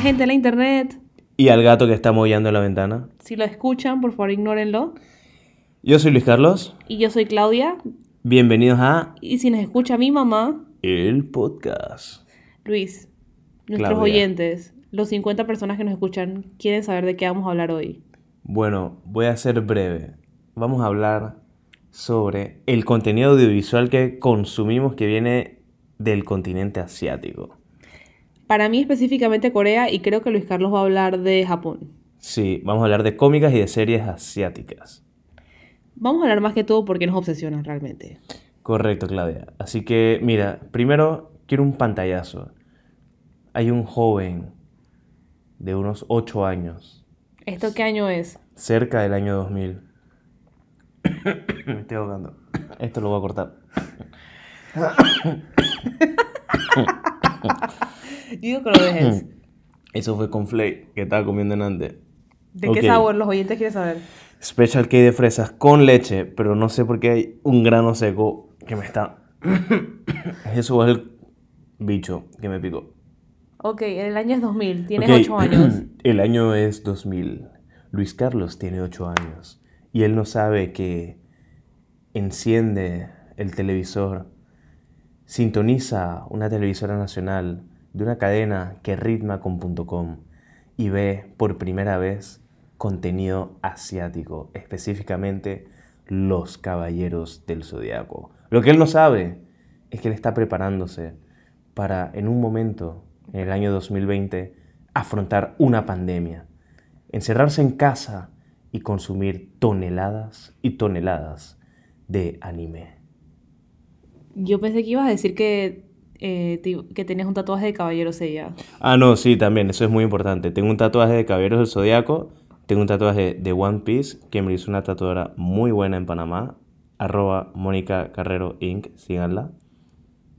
la gente en la internet. Y al gato que está moviendo la ventana. Si lo escuchan, por favor ignórenlo. Yo soy Luis Carlos. Y yo soy Claudia. Bienvenidos a Y si nos escucha mi mamá, El Podcast. Luis, nuestros Claudia. oyentes, los 50 personas que nos escuchan, quieren saber de qué vamos a hablar hoy. Bueno, voy a ser breve. Vamos a hablar sobre el contenido audiovisual que consumimos que viene del continente asiático. Para mí específicamente Corea y creo que Luis Carlos va a hablar de Japón. Sí, vamos a hablar de cómicas y de series asiáticas. Vamos a hablar más que todo porque nos obsesionan realmente. Correcto, Claudia. Así que, mira, primero quiero un pantallazo. Hay un joven de unos 8 años, ¿Esto qué año es? cerca del año 2000. Me estoy ahogando. Esto lo voy a cortar. Digo que lo dejes. Eso fue con Flay, que estaba comiendo en antes. ¿De Ok. qué sabor los oyentes quieren saber? Special cake de fresas con leche, pero no sé por qué hay un grano seco que me está... Eso es el bicho que me picó. Ok, el año es 2000, tienes Ok, 8 años. El año es 2000. Luis Carlos tiene 8 años. Y él no sabe que enciende el televisor, sintoniza una televisora nacional de una cadena que ritma con punto .com y ve por primera vez contenido asiático, específicamente Los Caballeros del Zodiaco. Lo que él no sabe es que él está preparándose para en un momento, en el año 2020, afrontar una pandemia, encerrarse en casa y consumir toneladas y toneladas de anime. Yo pensé que ibas a decir que, eh, que tenías un tatuaje de caballero Seiya. Ah, no, sí, también, eso es muy importante. Tengo un tatuaje de Caballeros del Zodiaco, tengo un tatuaje de One Piece, que me hizo una tatuadora muy buena en Panamá, arroba Mónica Carrero Inc., síganla.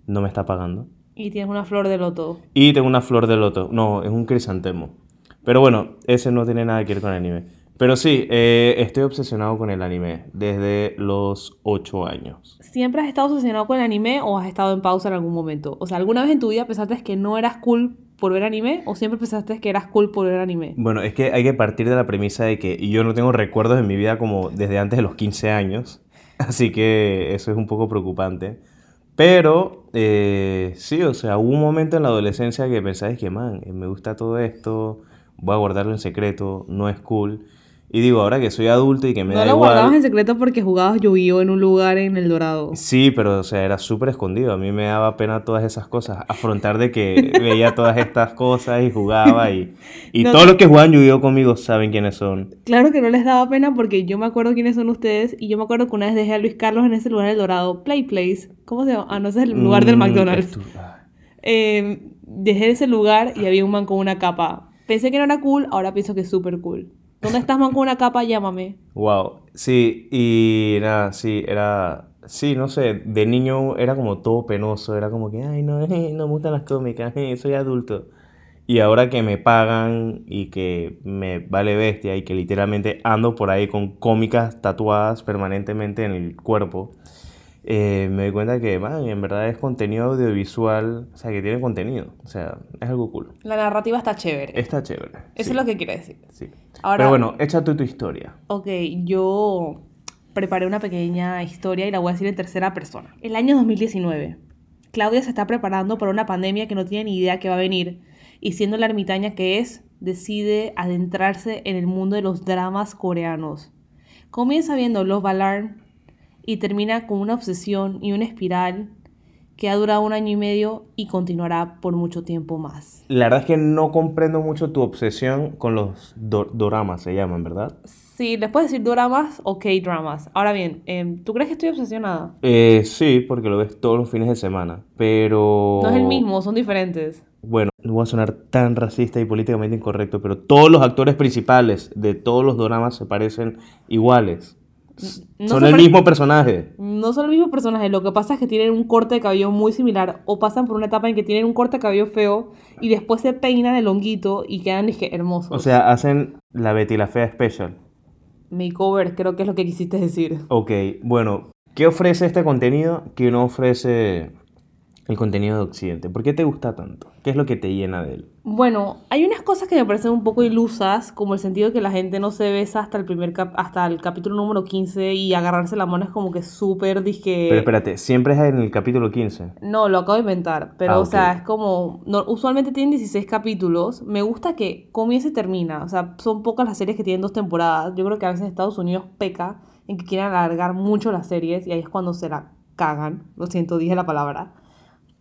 No me está pagando. Y tienes una flor de loto. Y tengo una flor de loto. No, es un crisantemo. Pero bueno, ese no tiene nada que ver con el anime. Pero sí, eh, estoy obsesionado con el anime desde los 8 años. ¿Siempre has estado obsesionado con el anime o has estado en pausa en algún momento? O sea, ¿alguna vez en tu vida pensaste que no eras cool por ver anime o siempre pensaste que eras cool por ver anime? Bueno, es que hay que partir de la premisa de que yo no tengo recuerdos en mi vida como desde antes de los 15 años. Así que eso es un poco preocupante. Pero eh, sí, o sea, hubo un momento en la adolescencia que pensáis que, man, eh, me gusta todo esto, voy a guardarlo en secreto, no es cool. Y digo, ahora que soy adulto y que me no da lo igual... guardabas en secreto porque jugabas Yu-Gi-Oh en un lugar en El Dorado. Sí, pero o sea, era súper escondido. A mí me daba pena todas esas cosas. Afrontar de que veía todas estas cosas y jugaba y... Y No, todos los que juegan Yu-Gi-Oh conmigo saben quiénes son. Claro que no les daba pena porque yo me acuerdo quiénes son ustedes y yo me acuerdo que una vez dejé a Luis Carlos en ese lugar en El Dorado. Play Place. ¿Cómo se llama? Ah, no, ese es el lugar del Mm, McDonald's. estu- ah. Eh, dejé ese lugar y había un man con una capa. Pensé que no era cool, ahora pienso que es súper cool. ¿Dónde estás, man, con una capa? Llámame. Wow, sí, y nada, sí, era, sí, no sé, de niño era como todo penoso, era como que, ay, no, eh, no me gustan las cómicas, eh, soy adulto. Y ahora que me pagan y que me vale bestia y que literalmente ando por ahí con cómicas tatuadas permanentemente en el cuerpo, eh, me doy cuenta que, man, en verdad es contenido audiovisual, o sea, que tiene contenido, o sea, es algo cool. La narrativa está chévere. Está chévere. Eso sí, es lo que quiere decir. sí. Ahora- Pero bueno, echa tú tu historia. Ok, yo preparé una pequeña historia y la voy a decir en tercera persona. El año 2019. Claudia se está preparando para una pandemia que no tiene ni idea que va a venir y siendo la ermitaña que es, decide adentrarse en el mundo de los dramas coreanos. Comienza viendo Love Alarm y termina con una obsesión y una espiral que ha durado un año y medio y continuará por mucho tiempo más. La verdad es que no comprendo mucho tu obsesión con los do- doramas, se llaman, ¿verdad? Sí, les puedes decir dramas o K-dramas. Ahora bien, em, ¿tú crees que estoy obsesionada? Eh, sí, porque lo ves todos los fines de semana, pero... No es el mismo, son diferentes. Bueno, no voy a sonar tan racista y políticamente incorrecto, pero todos los actores principales de todos los doramas se parecen iguales. No Son el mismo personaje. No son el mismo personaje, lo que pasa es que tienen un corte de cabello muy similar o pasan por una etapa en que tienen un corte de cabello feo y después se peinan el honguito y quedan dije, hermosos. O sea, hacen la Betty la Fea Special. Makeover, creo que es lo que quisiste decir. Ok, bueno, ¿qué ofrece este contenido que no ofrece el contenido de Occidente? ¿Por qué te gusta tanto? ¿Qué es lo que te llena de él? Bueno, hay unas cosas que me parecen un poco ilusas, como el sentido de que la gente no se besa hasta el primer cap- hasta el capítulo número 15 y agarrarse la mano es como que súper disque... Pero espérate, siempre es en el capítulo 15. No, lo acabo de inventar, pero Ah, o sea, es como, no- usualmente tienen 16 capítulos, me gusta que comienza y termina, o sea, son pocas las series que tienen dos temporadas, yo creo que a veces Estados Unidos peca en que quieren alargar mucho las series y ahí es cuando se la cagan, lo siento, dije la palabra,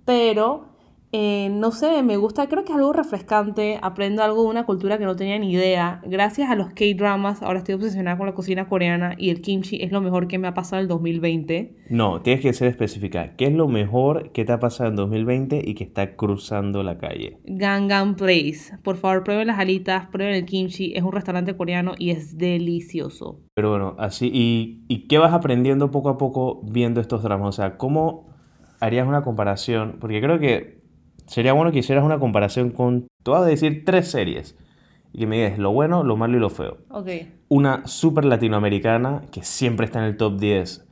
pero eh, no sé, me gusta, creo que es algo refrescante, aprendo algo de una cultura que no tenía ni idea, gracias a los K-dramas, ahora estoy obsesionada con la cocina coreana y el kimchi es lo mejor que me ha pasado en el 2020. No, tienes que ser específica. ¿Qué es lo mejor que te ha pasado en 2020 y que está cruzando la calle? Gangnam Place. Por favor, prueben las alitas, prueben el kimchi. Es un restaurante coreano y es delicioso. Pero bueno, así, ¿y, y qué vas aprendiendo poco a poco viendo estos dramas? O sea, ¿cómo harías una comparación? Porque creo que sería bueno que hicieras una comparación con, te voy a decir tres series, y que me digas lo bueno, lo malo y lo feo. Ok. Una súper latinoamericana, que siempre está en el top 10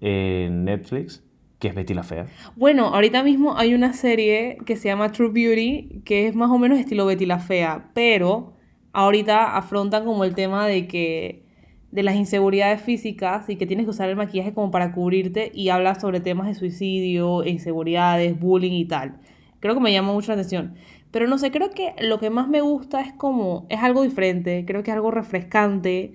en Netflix, que es Betty la Fea. Bueno, ahorita mismo hay una serie que se llama True Beauty, que es más o menos estilo Betty la Fea, pero ahorita afrontan como el tema de que de las inseguridades físicas y que tienes que usar el maquillaje como para cubrirte y habla sobre temas de suicidio, inseguridades, bullying y tal. Creo que me llama mucho la atención. Pero no sé, creo que lo que más me gusta es como, es algo diferente, creo que es algo refrescante.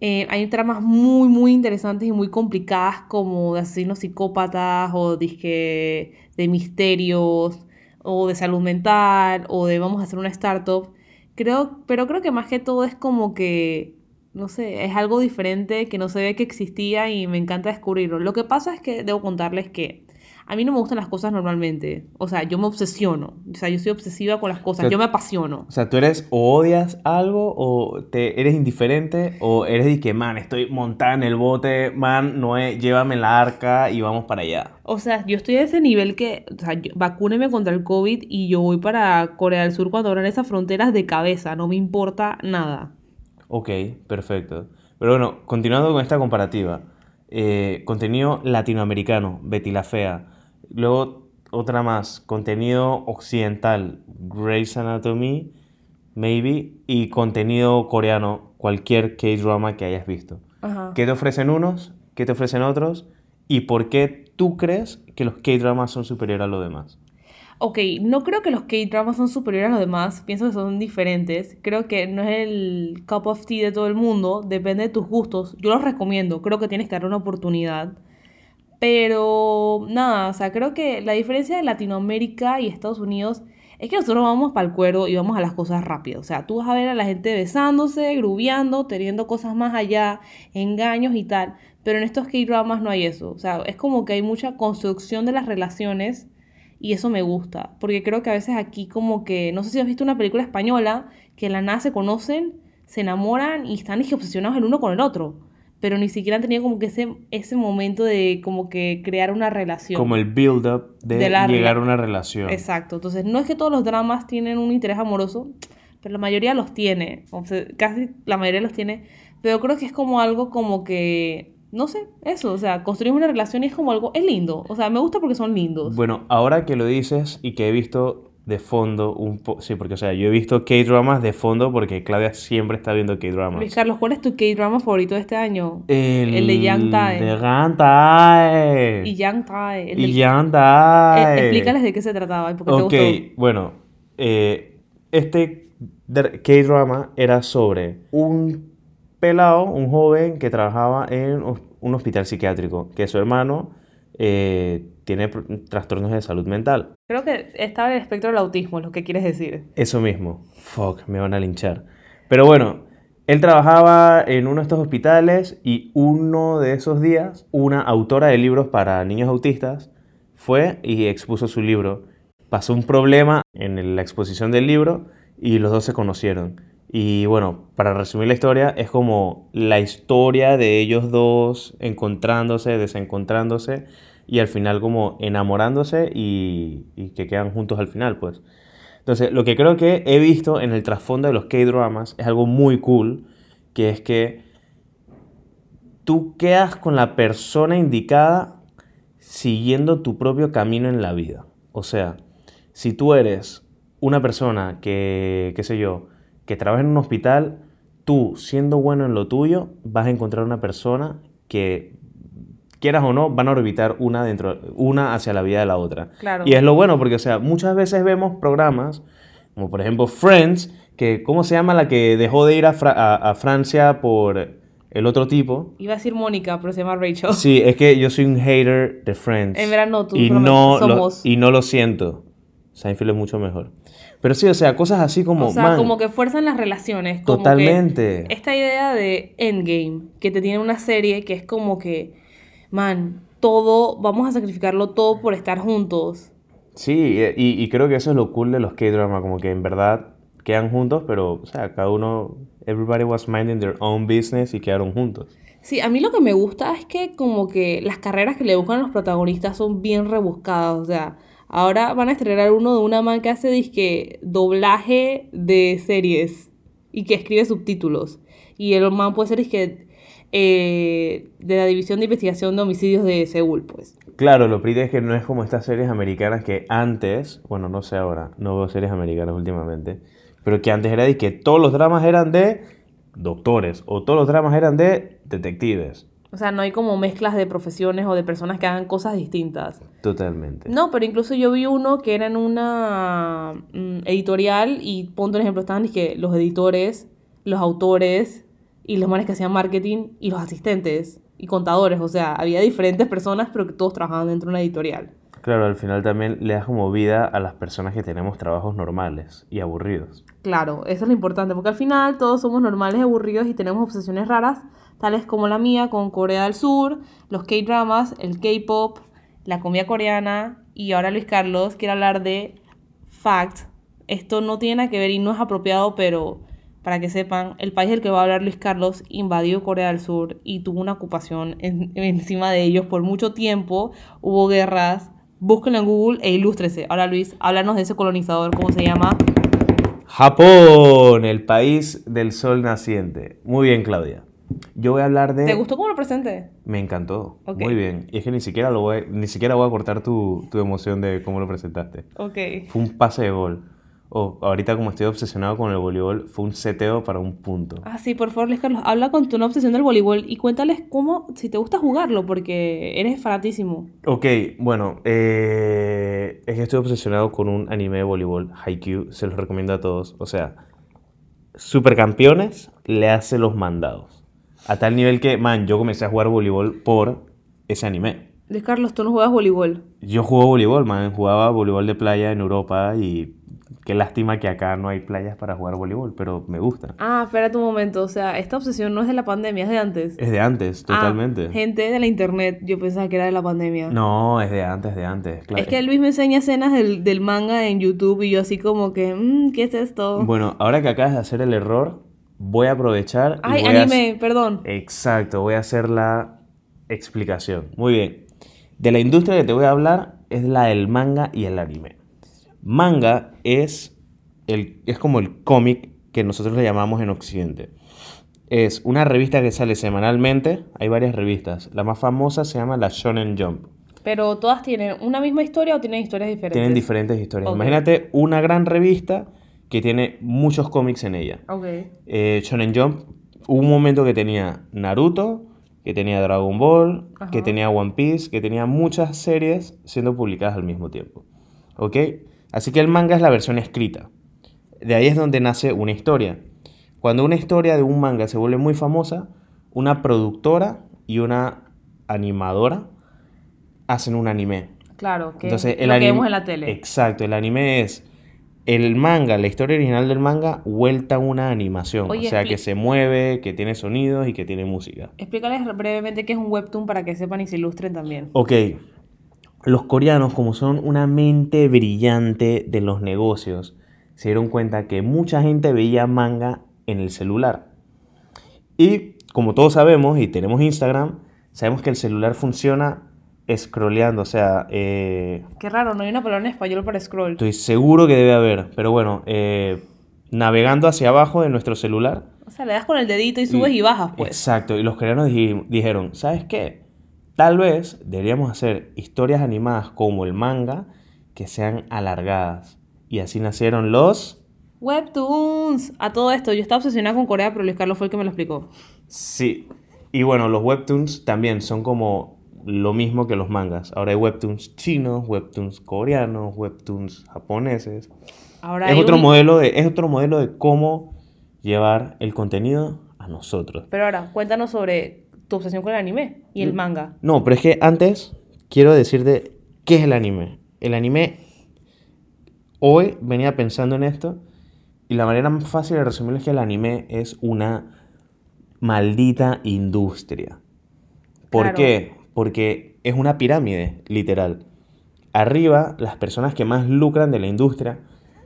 Eh, hay tramas muy, muy interesantes y muy complicadas como de asesinos psicópatas o disque de misterios o de salud mental o de vamos a hacer una startup. Creo, pero creo que más que todo es como que, no sé, es algo diferente que no se ve que existía y me encanta descubrirlo. Lo que pasa es que debo contarles que a mí no me gustan las cosas normalmente. O sea, yo me obsesiono. O sea, yo soy obsesiva con las cosas. Yo me apasiono. O sea, ¿tú eres o odias algo o te eres indiferente o eres de que, man, estoy montada en el bote, man, Noé, llévame en la arca y vamos para allá? O sea, yo estoy a ese nivel que, o sea, yo- vacúneme contra el COVID y yo voy para Corea del Sur cuando abran esas fronteras de cabeza, no me importa nada. Ok, perfecto. Pero bueno, continuando con esta comparativa. eh, contenido latinoamericano, Betty la Fea. Luego otra más, contenido occidental, Grey's Anatomy, maybe. Y contenido coreano, cualquier K-drama que hayas visto. Ajá. ¿Qué te ofrecen unos? ¿Qué te ofrecen otros? ¿Y por qué tú crees que los K-dramas son superiores a los demás? Ok, no creo que los K-dramas son superiores a los demás, pienso que son diferentes. Creo que no es el cup of tea de todo el mundo, depende de tus gustos. Yo los recomiendo, creo que tienes que darle una oportunidad. Pero nada, o sea, creo que la diferencia de Latinoamérica y Estados Unidos es que nosotros vamos para el cuero y vamos a las cosas rápido. O sea, tú vas a ver a la gente besándose, grubeando, teniendo cosas más allá, engaños y tal. Pero en estos K-dramas no hay eso. O sea, es como que hay mucha construcción de las relaciones y eso me gusta. Porque creo que a veces aquí como que, no sé si has visto una película española, que la nada se conocen, se enamoran y están obsesionados el uno con el otro. Pero ni siquiera han tenido como que ese, ese momento de como que crear una relación. Como el build-up de, De llegar a una relación. Exacto. Entonces, no es que todos los dramas tienen un interés amoroso, pero la mayoría los tiene. O sea, casi la mayoría los tiene. Pero creo que es como algo como que, no sé, eso. O sea, construir una relación y es como algo, es lindo. O sea, me gusta porque son lindos. Bueno, ahora que lo dices y que he visto de fondo un poco... Sí, porque o sea, yo he visto K-dramas de fondo porque Claudia siempre está viendo K-dramas. Luis Carlos, ¿cuál es tu K-drama favorito de este año? El, El de Yang Tae. De Yang Tae. Y Yang Tae. el Y del- Yang Tae. Eh, explícales de qué se trataba y por qué Ok, te gustó. bueno, eh, este dr- K-drama era sobre un pelado, un joven que trabajaba en un hospital psiquiátrico, que su hermano eh, tiene trastornos de salud mental. Creo que estaba en el espectro del autismo, lo que quieres decir. Eso mismo. Fuck, me van a linchar. Pero bueno, él trabajaba en uno de estos hospitales y uno de esos días, una autora de libros para niños autistas fue y expuso su libro. Pasó un problema en la exposición del libro y los dos se conocieron. Y bueno, para resumir la historia, es como la historia de ellos dos encontrándose, desencontrándose y al final como enamorándose y, que quedan juntos al final, pues. Entonces, lo que creo que he visto en el trasfondo de los K-dramas es algo muy cool, que es que tú quedas con la persona indicada siguiendo tu propio camino en la vida. O sea, si tú eres una persona que, qué sé yo, que trabaja en un hospital, tú, siendo bueno en lo tuyo, vas a encontrar una persona que, quieras o no, van a orbitar una, dentro, una hacia la vida de la otra. Claro. Y es lo bueno, porque, o sea, muchas veces vemos programas, como por ejemplo Friends, que, ¿cómo se llama la que dejó de ir a, Fra- a- a Francia por el otro tipo? Iba a decir Mónica, pero se llama Rachel. Sí, es que yo soy un hater de Friends. En verano tú, y no, lo, somos. y no lo siento. Seinfeld es mucho mejor. Pero sí, o sea, cosas así como... o sea, man, como que fuerzan las relaciones. como que Totalmente. esta idea de Endgame, que te tiene una serie que es como que, man, todo, vamos a sacrificarlo todo por estar juntos. Sí, y, y creo que eso es lo cool de los K-drama, como que en verdad quedan juntos, pero, o sea, cada uno, everybody was minding their own business y quedaron juntos. Sí, a mí lo que me gusta es que como que las carreras que le buscan los protagonistas son bien rebuscadas, o sea, ahora van a estrenar uno de una man que hace disque doblaje de series y que escribe subtítulos. Y el man puede ser disque eh, de la División de Investigación de Homicidios de Seúl, pues. Claro, lo pretty es que no es como estas series americanas que antes, bueno, no sé ahora, no veo series americanas últimamente, pero que antes era de que todos los dramas eran de doctores o todos los dramas eran de detectives. O sea, no hay como mezclas de profesiones o de personas que hagan cosas distintas. Totalmente. No, pero incluso yo vi uno que era en una mm, editorial y ponte un ejemplo, estaban dizque, los editores, los autores y los manes que hacían marketing y los asistentes y contadores. O sea, había diferentes personas pero que todos trabajaban dentro de una editorial. Claro, al final también le das como vida a las personas que tenemos trabajos normales y aburridos. Claro, eso es lo importante, porque al final todos somos normales, aburridos y tenemos obsesiones raras, tales como la mía con Corea del Sur, los K-dramas, el K-pop, la comida coreana y ahora Luis Carlos quiere hablar de fact. Esto no tiene nada que ver y no es apropiado, pero para que sepan, el país del que va a hablar Luis Carlos invadió Corea del Sur y tuvo una ocupación en- encima de ellos por mucho tiempo, hubo guerras. Búsquenlo en Google e ilústrese. Ahora Luis, háblanos de ese colonizador, ¿cómo se llama? Japón, el país del sol naciente. Muy bien, Claudia. Yo voy a hablar de... ¿Te gustó cómo lo presenté? Me encantó. Muy bien. Y es que ni siquiera, lo voy, ni siquiera voy a cortar tu, tu emoción de cómo lo presentaste. Ok. Fue un pase de gol. O ahorita como estoy obsesionado con el voleibol, fue un seteo para un punto. Ah, sí, por favor, Luis Carlos, habla con tu obsesión del voleibol y cuéntales cómo, si te gusta jugarlo, porque eres fanatísimo. Ok, bueno, eh, es que estoy obsesionado con un anime de voleibol, Haikyuu, se los recomiendo a todos. O sea, Supercampeones le hace los mandados. A tal nivel que, man, yo comencé a jugar voleibol por ese anime. Luis Carlos, tú no juegas voleibol. Yo juego voleibol, man, jugaba voleibol de playa en Europa y qué lástima que acá no hay playas para jugar voleibol, pero me gusta. Ah, espérate un momento, o sea, esta obsesión no es de la pandemia, es de antes. Es de antes, Ah, totalmente. gente de la internet, yo pensaba que era de la pandemia. No, es de antes, de antes, claro. Es que Luis me enseña escenas del, del manga en YouTube y yo así como que, "Mm, ¿qué es esto? Bueno, ahora que acabas de hacer el error, voy a aprovechar. y Ay, voy a anime, perdón. Exacto, voy a hacer la explicación. Muy bien. De la industria que te voy a hablar es la del manga y el anime. Manga es, el, es como el cómic que nosotros le llamamos en Occidente. Es una revista que sale semanalmente. Hay varias revistas. La más famosa se llama la Shonen Jump. Pero todas tienen una misma historia o tienen historias diferentes. Tienen diferentes historias. Imagínate una gran revista que tiene muchos cómics en ella. Ok. eh, Shonen Jump, hubo un momento que tenía Naruto, que tenía Dragon Ball, Ajá. que tenía One Piece, que tenía muchas series siendo publicadas al mismo tiempo. ¿Ok? Así que el manga es la versión escrita. De ahí es donde nace una historia. Cuando una historia de un manga se vuelve muy famosa, una productora y una animadora hacen un anime. Claro, que Entonces, lo que anime. vemos en la tele. Exacto, el anime es el manga, la historia original del manga, vuelta a una animación. Oye, o sea, que se mueve, que tiene sonidos y que tiene música. Explícales brevemente qué es un webtoon para que sepan y se ilustren también. Ok, los coreanos, como son una mente brillante de los negocios, se dieron cuenta que mucha gente veía manga en el celular. Y como todos sabemos y tenemos Instagram, sabemos que el celular funciona scrolleando, o sea, eh, Qué raro, no hay una palabra en español para scroll. Estoy seguro que debe haber, pero bueno, eh, navegando hacia abajo de nuestro celular. O sea, le das con el dedito y subes y bajas, pues. Exacto, y los coreanos di- dijeron, ¿sabes qué? Tal vez deberíamos hacer historias animadas como el manga que sean alargadas Y así nacieron los... Webtoons. A todo esto, yo estaba obsesionada con Corea, pero Luis Carlos fue el que me lo explicó. Sí. Y bueno, los webtoons también son como lo mismo que los mangas. Ahora hay webtoons chinos, webtoons coreanos, webtoons japoneses. Ahora es otro un- modelo de es otro modelo de cómo llevar el contenido a nosotros. Pero ahora, cuéntanos sobre tu obsesión con el anime y Mm. el manga. No, pero es que antes quiero decirte qué es el anime. El anime hoy venía pensando en esto y la manera más fácil de resumirlo es que el anime es una maldita industria. ¿Por Claro. qué? Porque es una pirámide, literal. Arriba, las personas que más lucran de la industria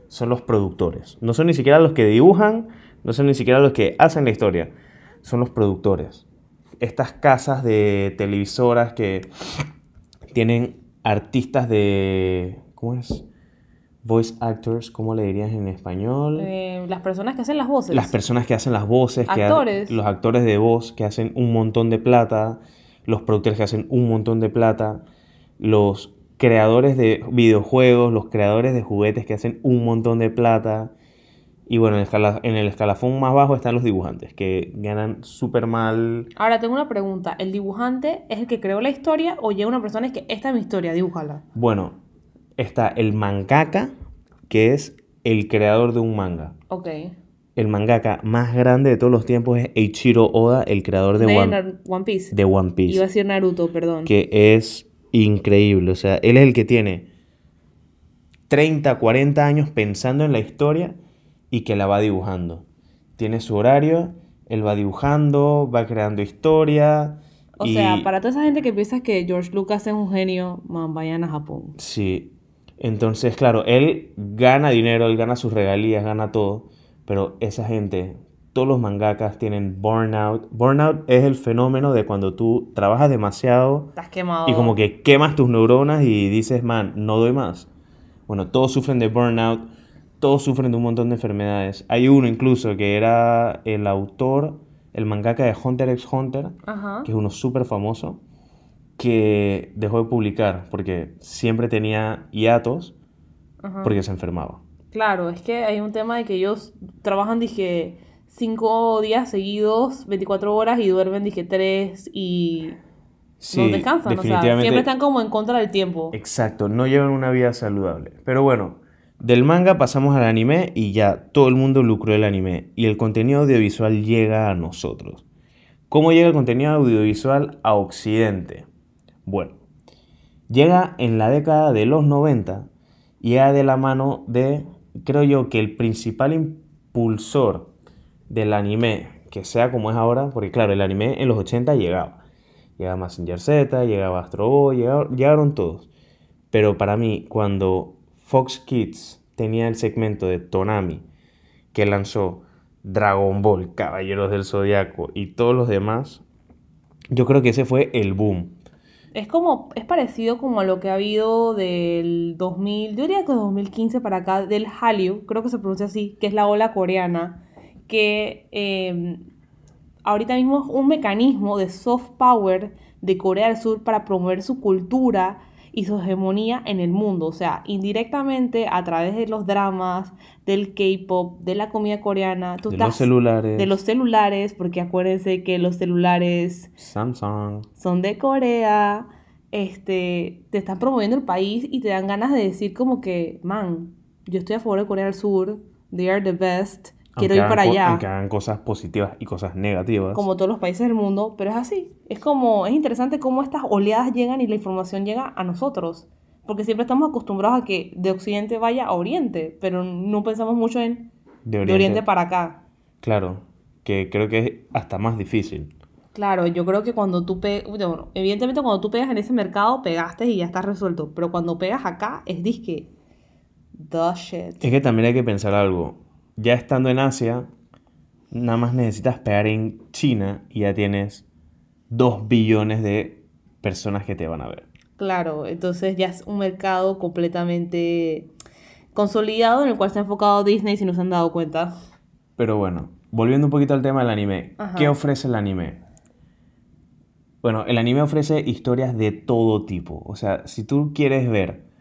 son los productores. No son ni siquiera los que dibujan, no son ni siquiera los que hacen la historia, son los productores. Estas casas de televisoras que tienen artistas de... ¿Cómo es? Voice actors, ¿cómo le dirías en español? Eh, las personas que hacen las voces. Las personas que hacen las voces, que ha- Actores. los actores de voz que hacen un montón de plata, los productores que hacen un montón de plata, los creadores de videojuegos, los creadores de juguetes que hacen un montón de plata. Y bueno, en el, escala- en el escalafón más bajo están los dibujantes, que ganan súper mal. Ahora tengo una pregunta. ¿El dibujante es el que creó la historia o llega una persona y es que esta es mi historia, dibújala? Bueno, está el mangaka, que es el creador de un manga. Ok. El mangaka más grande de todos los tiempos es Eiichiro Oda, el creador de De One, One Piece. de One Piece. Iba a decir Naruto, perdón. que es increíble. O sea, él es el que tiene 30, 40 años pensando en la historia y que la va dibujando. Tiene su horario, él va dibujando, va creando historia. O y- sea, para toda esa gente que piensa que George Lucas es un genio, man, vayan a Japón. Sí. Entonces, claro, él gana dinero, él gana sus regalías, gana todo. Pero esa gente, todos los mangakas tienen burnout. Burnout es el fenómeno de cuando tú trabajas demasiado Estás quemado. y como que quemas tus neuronas y dices, man, no doy más. Bueno, todos sufren de burnout, todos sufren de un montón de enfermedades. Hay uno incluso que era el autor, el mangaka de Hunter x Hunter, Ajá. que es uno súper famoso, que dejó de publicar porque siempre tenía hiatos Ajá. porque se enfermaba. Claro, es que hay un tema de que ellos trabajan, dije, cinco días seguidos, 24 horas y duermen, dije, tres y Sí, no descansan. O sea, siempre están como en contra del tiempo. Exacto, no llevan una vida saludable. Pero bueno, del manga pasamos al anime y ya todo el mundo lucró el anime y el contenido audiovisual llega a nosotros. ¿Cómo llega el contenido audiovisual a Occidente? Bueno, llega en la década de los 90 y llega de la mano de, creo yo, que el principal impulsor del anime, que sea como es ahora, porque claro, el anime en los 80 llegaba. Llegaba Massinger Z, llegaba Astro Boy, llegaron todos. Pero para mí, cuando Fox Kids tenía el segmento de Tonami, que lanzó Dragon Ball, Caballeros del Zodiaco y todos los demás, yo creo que ese fue el boom. Es como, es parecido como a lo que ha habido del 2000, yo diría que 2015 para acá, del Hallyu, creo que se pronuncia así, que es la ola coreana, que eh, ahorita mismo es un mecanismo de soft power de Corea del Sur para promover su cultura y su hegemonía en el mundo, o sea, indirectamente a través de los dramas, del K-pop, de la comida coreana, tú de estás- los celulares, de los celulares, porque acuérdense que los celulares Samsung. son de Corea, este, te están promoviendo el país y te dan ganas de decir como que, man, yo estoy a favor de Corea del Sur, they are the best, quiero ir para allá, Aunque hagan cosas positivas y cosas negativas. como todos los países del mundo, pero es así, es como, es interesante cómo estas oleadas llegan y la información llega a nosotros, porque siempre estamos acostumbrados a que de Occidente vaya a Oriente, pero no pensamos mucho en de de Oriente. Oriente para acá. Claro, que creo que es hasta más difícil. Claro, yo creo que cuando tú pegas, bueno, evidentemente cuando tú pegas en ese mercado, pegaste y ya está resuelto. Pero cuando pegas acá, es disque. The shit. Es que también hay que pensar algo. Ya estando en Asia, nada más necesitas pegar en China y ya tienes dos billones de personas que te van a ver. Claro, entonces ya es un mercado completamente consolidado en el cual se ha enfocado Disney si no se han dado cuenta. Pero bueno, volviendo un poquito al tema del anime. Ajá. ¿Qué ofrece el anime? Bueno, el anime ofrece historias de todo tipo. O sea, si tú quieres ver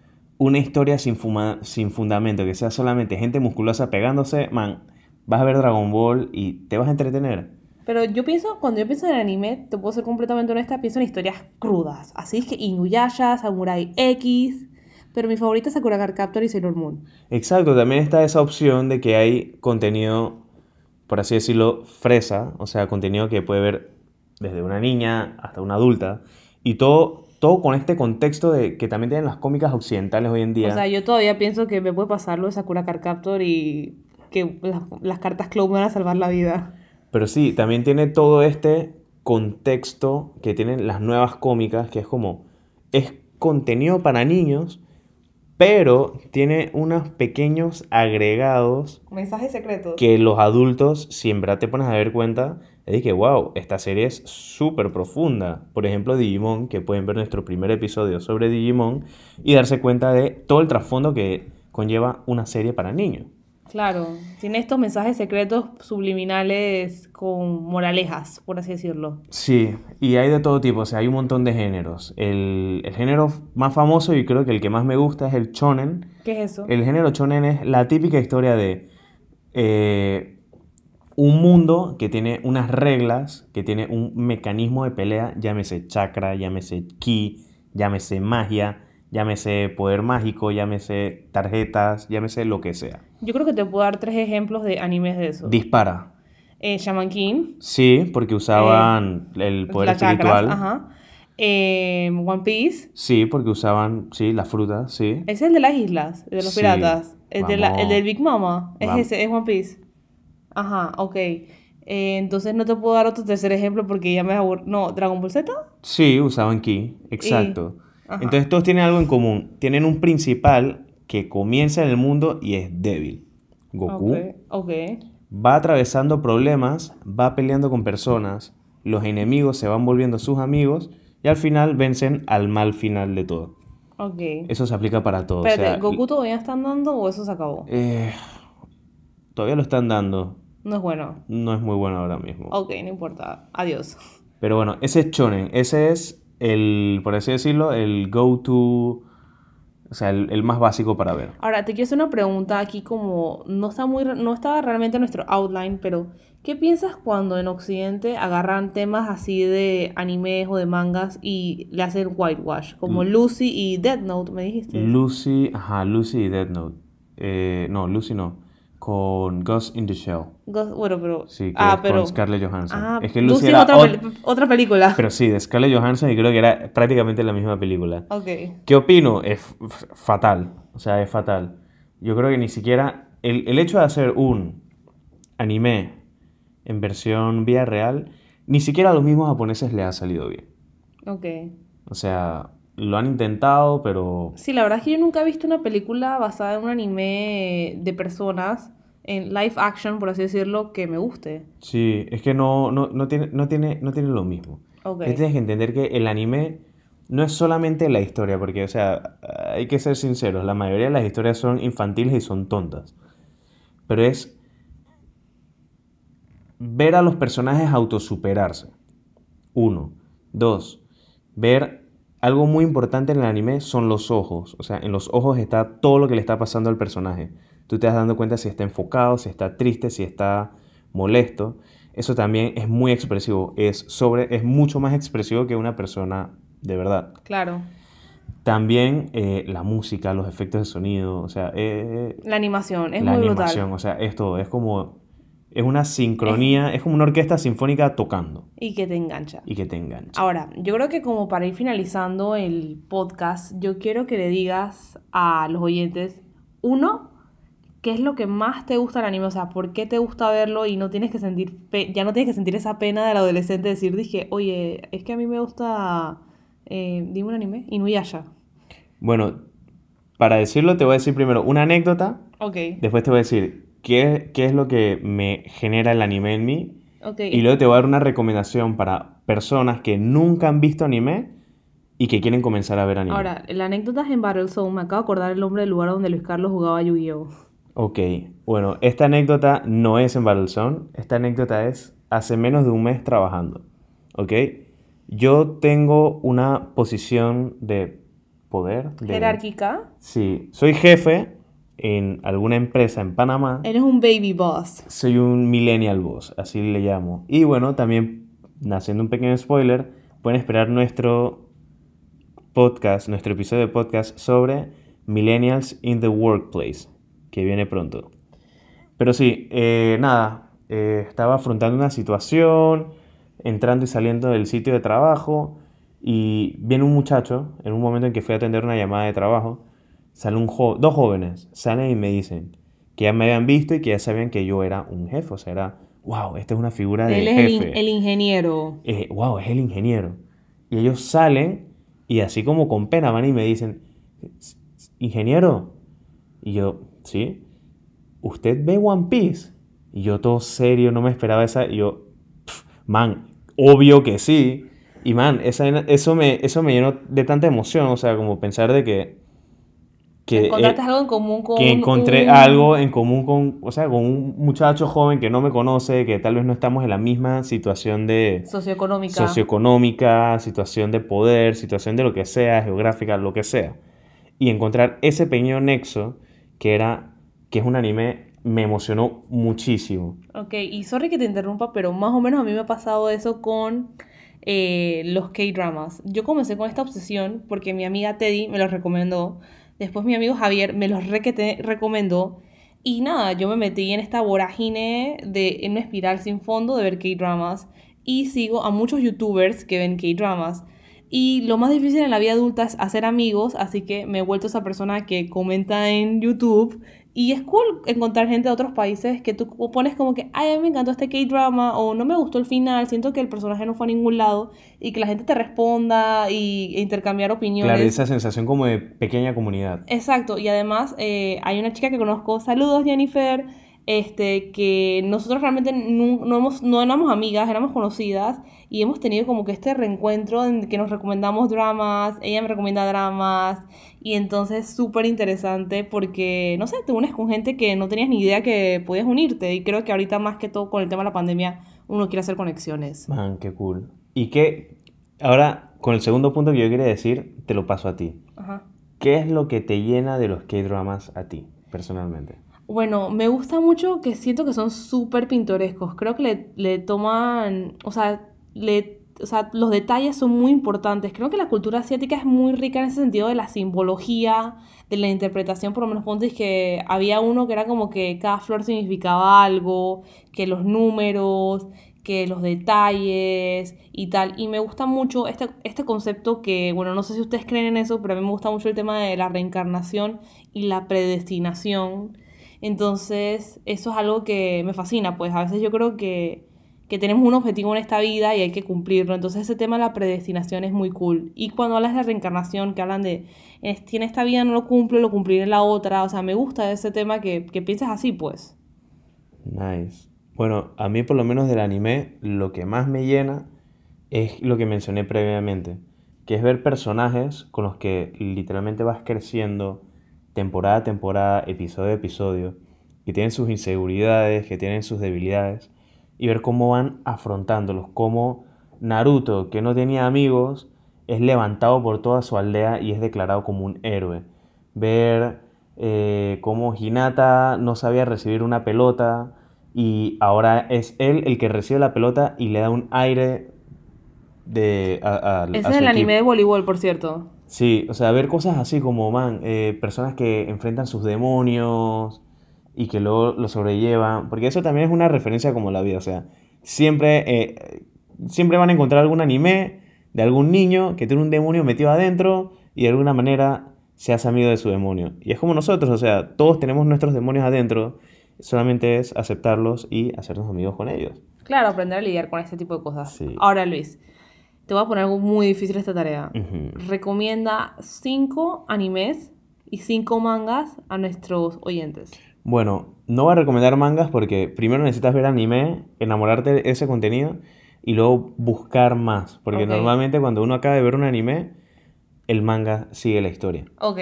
una historia sin, fuma- sin fundamento, que sea solamente gente musculosa pegándose, man, vas a ver Dragon Ball y te vas a entretener. Pero yo pienso, cuando yo pienso en anime, te puedo ser completamente honesta, pienso en historias crudas. Así es que Inuyasha, Samurai X. Pero mi favorita es Sakura Card Captor y Sailor Moon. Exacto, también está esa opción de que hay contenido, por así decirlo, fresa, o sea, contenido que puede ver desde una niña hasta una adulta, y todo, todo con este contexto de que también tienen las cómicas occidentales hoy en día. O sea, yo todavía pienso que me puede pasar lo de Sakura Card Captor y que las, las cartas Clow me van a salvar la vida. Pero sí, también tiene todo este contexto que tienen las nuevas cómicas, que es como, es contenido para niños, pero tiene unos pequeños agregados Mensajes secretos. que los adultos, si en verdad te pones a ver cuenta, es de que, wow, esta serie es súper profunda. Por ejemplo, Digimon, que pueden ver nuestro primer episodio sobre Digimon y darse cuenta de todo el trasfondo que conlleva una serie para niños. Claro, tiene estos mensajes secretos subliminales con moralejas, por así decirlo. Sí, y hay de todo tipo, o sea, hay un montón de géneros. El, el género más famoso y creo que el que más me gusta es el shonen. ¿Qué es eso? El género shonen es la típica historia de eh, un mundo que tiene unas reglas, que tiene un mecanismo de pelea, llámese chakra, llámese ki, llámese magia, llámese poder mágico, llámese tarjetas, llámese lo que sea. Yo creo que te puedo dar tres ejemplos de animes de eso. Dispara. Eh, Shaman King, Sí, porque usaban el poder chakras, espiritual. ajá. Eh, One Piece, Sí, porque usaban, sí, las frutas, sí. es el de las islas, de los Sí, piratas. El, de la- el del Big Mama, es Vamos. ese, es One Piece. Ajá, ok. Eh, entonces no te puedo dar otro tercer ejemplo porque ya me aburro. No, Dragon Ball Z. Sí, usaban ki, exacto. Entonces todos tienen algo en común. Tienen un principal que comienza en el mundo y es débil. Goku Ok, ok. va atravesando problemas, va peleando con personas, los enemigos se van volviendo sus amigos y al final vencen al mal final de todo. Ok. Eso se aplica para todo. o Espérate, sea, ¿Goku todavía están dando o eso se acabó? eh, todavía lo están dando. No es bueno. No es muy bueno ahora mismo. Ok, no importa. Adiós. Pero bueno, ese es Shonen. Ese es el, por así decirlo, el go-to, o sea, el, el más básico para ver. Ahora, te quiero hacer una pregunta aquí como no está muy no estaba realmente en nuestro outline, pero ¿qué piensas cuando en Occidente agarran temas así de animes o de mangas y le hacen whitewash, como Lucy y Death Note, me dijiste? Lucy, ajá, Lucy y Death Note. Eh, no, Lucy no. Con Ghost in the Shell. Ghost- bueno, pero Sí, que ah, es pero con Scarlett Johansson. ah, es que Lucy, era otra, otra película. Pero sí, de Scarlett Johansson y creo que era prácticamente la misma película. Ok. ¿Qué opino? Es fatal. O sea, es fatal. Yo creo que ni siquiera. El, el hecho de hacer un anime en versión vía real, ni siquiera a los mismos japoneses les ha salido bien. Ok. O sea, lo han intentado, pero. Sí, la verdad es que yo nunca he visto una película basada en un anime de personas en live action, por así decirlo, que me guste. Sí, es que no, no, no, tiene, no, tiene, no tiene lo mismo. Ok. Es que Tienes que entender que el anime no es solamente la historia, porque, o sea, hay que ser sinceros, la mayoría de las historias son infantiles y son tontas. Pero es ver a los personajes autosuperarse. Uno. Dos. Ver algo muy importante en el anime son los ojos. O sea, en los ojos está todo lo que le está pasando al personaje. Tú te vas dando cuenta si está enfocado, si está triste, si está molesto. Eso también es muy expresivo. Es, sobre, es mucho más expresivo que una persona de verdad. Claro. También eh, la música, los efectos de sonido, o sea, eh, La animación es la muy animación, brutal. o sea, es todo. Es como, es una sincronía, es como una orquesta sinfónica tocando Y que te engancha. y que te engancha. Ahora, yo creo que como para ir finalizando el podcast, yo quiero que le digas a los oyentes, uno, ¿qué es lo que más te gusta del anime? O sea, ¿por qué te gusta verlo y no tienes que sentir, ya no tienes que sentir esa pena del adolescente de decir, dije, oye, es que a mí me gusta, eh, dime un anime, Inuyasha. Bueno, para decirlo te voy a decir primero una anécdota, Ok, después te voy a decir qué, qué es lo que me genera el anime en mí ok. y luego te voy a dar una recomendación para personas que nunca han visto anime y que quieren comenzar a ver anime. Ahora, la anécdota es en Battlezone, me acabo de acordar el nombre del lugar donde Luis Carlos jugaba Yu-Gi-Oh! Ok, bueno, esta anécdota no es en Battlezone, esta anécdota es hace menos de un mes trabajando, ¿ok? Yo tengo una posición de poder. de- Jerárquica. Sí, soy jefe en alguna empresa en Panamá. Eres un baby boss. Soy un millennial boss, así le llamo. Y bueno, también, haciendo un pequeño spoiler, pueden esperar nuestro podcast, nuestro episodio de podcast sobre millennials in the workplace, que viene pronto. Pero sí, eh, nada, eh, estaba afrontando una situación, entrando y saliendo del sitio de trabajo, y viene un muchacho, en un momento en que fui a atender una llamada de trabajo, sale un jo- dos jóvenes, salen y me dicen que ya me habían visto y que ya sabían que yo era un jefe, o sea, era, wow, esta es una figura de Él es el, jefe. in- el ingeniero. Eh, wow, es el ingeniero. Y ellos salen y así como con pena van y me dicen, ingeniero. Y yo, ¿sí? ¿Usted ve One Piece? Y yo todo serio, no me esperaba esa. Y yo, "Pf, man, obvio que sí. Y man, esa, eso, me, eso me llenó de tanta emoción, o sea, como pensar de que... que Encontraste eh, algo en común con que encontré un- algo en común con, o sea, con un muchacho joven que no me conoce, que tal vez no estamos en la misma situación de socioeconómica. socioeconómica, situación de poder, situación de lo que sea, geográfica, lo que sea. Y encontrar ese pequeño nexo que era, que es un anime, me emocionó muchísimo. Ok, y sorry que te interrumpa, pero más o menos a mí me ha pasado eso con eh, los K-dramas. Yo comencé con esta obsesión porque mi amiga Teddy me los recomendó. Después mi amigo Javier me los requete- recomendó. Y nada, yo me metí en esta vorágine de en una espiral sin fondo de ver K-dramas. Y sigo a muchos youtubers que ven K-dramas. Y lo más difícil en la vida adulta es hacer amigos, así que me he vuelto esa persona que comenta en YouTube. Y es cool encontrar gente de otros países que tú pones como que, ay, a mí me encantó este K-drama, o no me gustó el final, siento que el personaje no fue a ningún lado, y que la gente te responda y e intercambiar opiniones. Claro, esa sensación como de pequeña comunidad. Exacto, y además eh, hay una chica que conozco, saludos Jennifer, este, que nosotros realmente no, no, hemos, no éramos amigas, éramos conocidas y hemos tenido como que este reencuentro en que nos recomendamos dramas, ella me recomienda dramas y entonces súper interesante porque, no sé, te unes con gente que no tenías ni idea que podías unirte y creo que ahorita más que todo con el tema de la pandemia uno quiere hacer conexiones. Man, qué cool. Y que, ahora, con el segundo punto que yo quería decir, te lo paso a ti. Ajá. ¿Qué es lo que te llena de los K-dramas a ti, personalmente? Bueno, me gusta mucho que siento que son súper pintorescos. Creo que le, le toman, o sea, le, o sea, los detalles son muy importantes. Creo que la cultura asiática es muy rica en ese sentido de la simbología, de la interpretación. Por lo menos ponte que había uno que era como que cada flor significaba algo, que los números, que los detalles y tal. Y me gusta mucho este, este concepto que, bueno, no sé si ustedes creen en eso, pero a mí me gusta mucho el tema de la reencarnación y la predestinación. Entonces, eso es algo que me fascina, pues a veces yo creo que, que tenemos un objetivo en esta vida y hay que cumplirlo. Entonces, ese tema de la predestinación es muy cool. Y cuando hablas de reencarnación, que hablan de, "Es- si en esta vida no lo cumplo, lo cumpliré en la otra. O sea, me gusta ese tema que, que pienses así, pues. Nice. Bueno, a mí por lo menos del anime, lo que más me llena es lo que mencioné previamente, que es ver personajes con los que literalmente vas creciendo temporada a temporada, episodio a episodio, que tienen sus inseguridades, que tienen sus debilidades, y ver cómo van afrontándolos, cómo Naruto, que no tenía amigos, es levantado por toda su aldea y es declarado como un héroe. Ver eh, cómo Hinata no sabía recibir una pelota y ahora es él el que recibe la pelota y le da un aire de, a, a- Ese a es el equipo. anime de voleibol, por cierto. Sí, o sea, ver cosas así como, man, eh, personas que enfrentan sus demonios y que luego lo sobrellevan, porque eso también es una referencia como la vida, o sea, siempre, eh, siempre van a encontrar algún anime de algún niño que tiene un demonio metido adentro y de alguna manera se hace amigo de su demonio. Y es como nosotros, o sea, todos tenemos nuestros demonios adentro, solamente es aceptarlos y hacernos amigos con ellos. Claro, aprender a lidiar con este tipo de cosas. Sí. Ahora, Luis, te voy a poner algo muy difícil esta tarea. Recomienda cinco animes y cinco mangas a nuestros oyentes. Bueno, no voy a recomendar mangas porque primero necesitas ver anime, enamorarte de ese contenido y luego buscar más. Porque normalmente cuando uno acaba de ver un anime, el manga sigue la historia. Ok,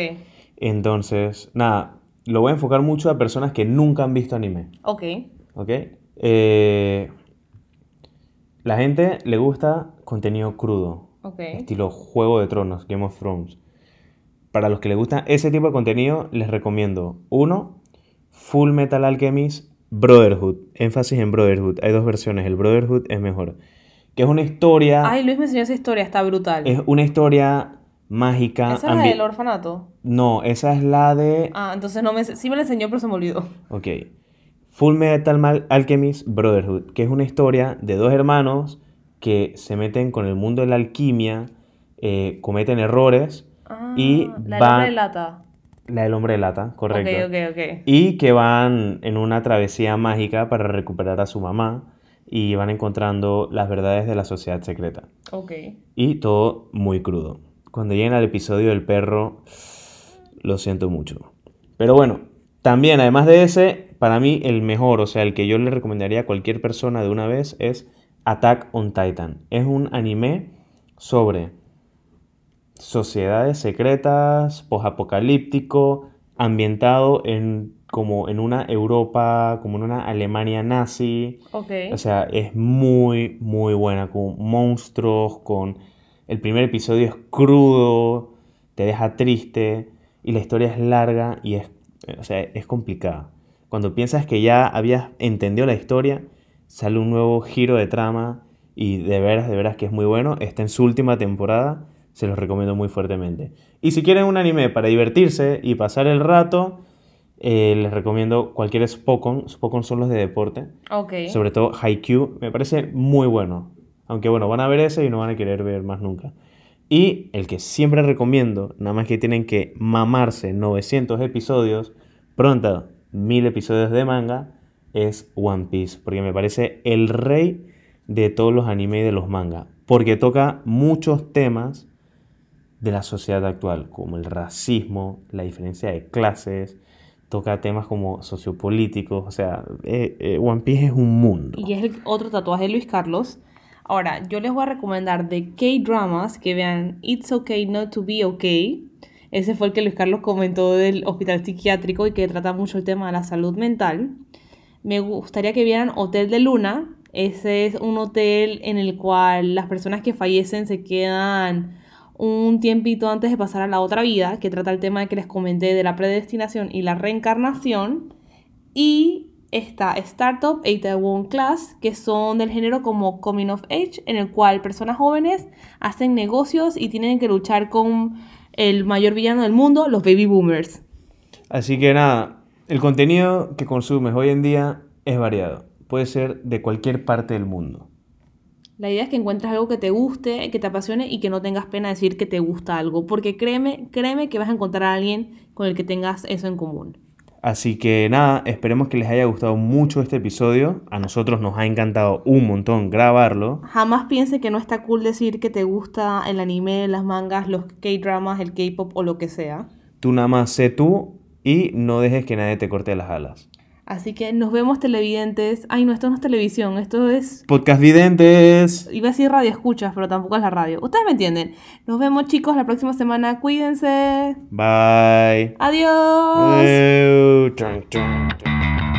Entonces, nada, lo voy a enfocar mucho a personas que nunca han visto anime. ok. ¿Ok? Eh, la gente le gusta contenido crudo, estilo Juego de Tronos, Game of Thrones. para los que les gusta ese tipo de contenido, les recomiendo uno, Full Metal Alchemist Brotherhood. Énfasis en Brotherhood. Hay dos versiones, el Brotherhood es mejor. Que es una historia... Ay, Luis me enseñó esa historia, está brutal. Es una historia mágica. ¿Esa es la del orfanato? No, esa es la de... Ah, entonces no me... Sí me la enseñó, pero se me olvidó. Ok. Full Metal Alchemist Brotherhood, que es una historia de dos hermanos que se meten con el mundo de la alquimia, eh, cometen errores, Ah, Y la del va- hombre de lata. la del hombre de lata, correcto. Ok, ok, ok. Y que van en una travesía mágica para recuperar a su mamá y van encontrando las verdades de la sociedad secreta. Ok. Y todo muy crudo. Cuando lleguen al episodio del perro, lo siento mucho. Pero bueno, también además de ese, para mí el mejor, o sea, el que yo le recomendaría a cualquier persona de una vez es Attack on Titan. Es un anime sobre sociedades secretas, posapocalíptico, ambientado en como en una Europa, como en una Alemania nazi. O sea, es muy, muy buena, con monstruos, con... El primer episodio es crudo, te deja triste, y la historia es larga y es, o sea, es complicada. Cuando piensas que ya habías entendido la historia, sale un nuevo giro de trama y de veras, de veras que es muy bueno. Está en su última temporada, se los recomiendo muy fuertemente. Y si quieren un anime para divertirse y pasar el rato, eh, les recomiendo cualquier Spokon. Spokon son los de deporte. ok. Sobre todo Haikyuu, me parece muy bueno. Aunque bueno, van a ver ese y no van a querer ver más nunca. Y el que siempre recomiendo, nada más que tienen que mamarse 900 episodios, pronto 1000 episodios de manga, es One Piece. Porque me parece el rey de todos los anime y de los manga. Porque toca muchos temas de la sociedad actual, como el racismo, la diferencia de clases, toca temas como sociopolíticos, o sea, eh, eh, One Piece es un mundo. Y es el otro tatuaje de Luis Carlos. Ahora, yo les voy a recomendar de K-Dramas que vean It's Okay Not to Be Okay. Ese fue el que Luis Carlos comentó del hospital psiquiátrico y que trata mucho el tema de la salud mental. Me gustaría que vieran Hotel de Luna. Ese es un hotel en el cual las personas que fallecen se quedan un tiempito antes de pasar a la otra vida, que trata el tema que les comenté de la predestinación y la reencarnación. Y está Startup e Itaewon Class, que son del género como Coming of Age, en el cual personas jóvenes hacen negocios y tienen que luchar con el mayor villano del mundo, los baby boomers. Así que nada, el contenido que consumes hoy en día es variado. Puede ser de cualquier parte del mundo. La idea es que encuentres algo que te guste, que te apasione y que no tengas pena de decir que te gusta algo, porque créeme, créeme que vas a encontrar a alguien con el que tengas eso en común. Así que nada, esperemos que les haya gustado mucho este episodio. A nosotros nos ha encantado un montón grabarlo. Jamás piense que no está cool decir que te gusta el anime, las mangas, los K-dramas, el K-pop o lo que sea. Tú nada más sé tú y no dejes que nadie te corte las alas. Así que nos vemos televidentes. Ay, no, esto no es televisión, esto es... Podcast videntes. Iba a decir radio escuchas, pero tampoco es la radio. Ustedes me entienden. Nos vemos chicos la próxima semana. Cuídense. Bye. Adiós. Chun.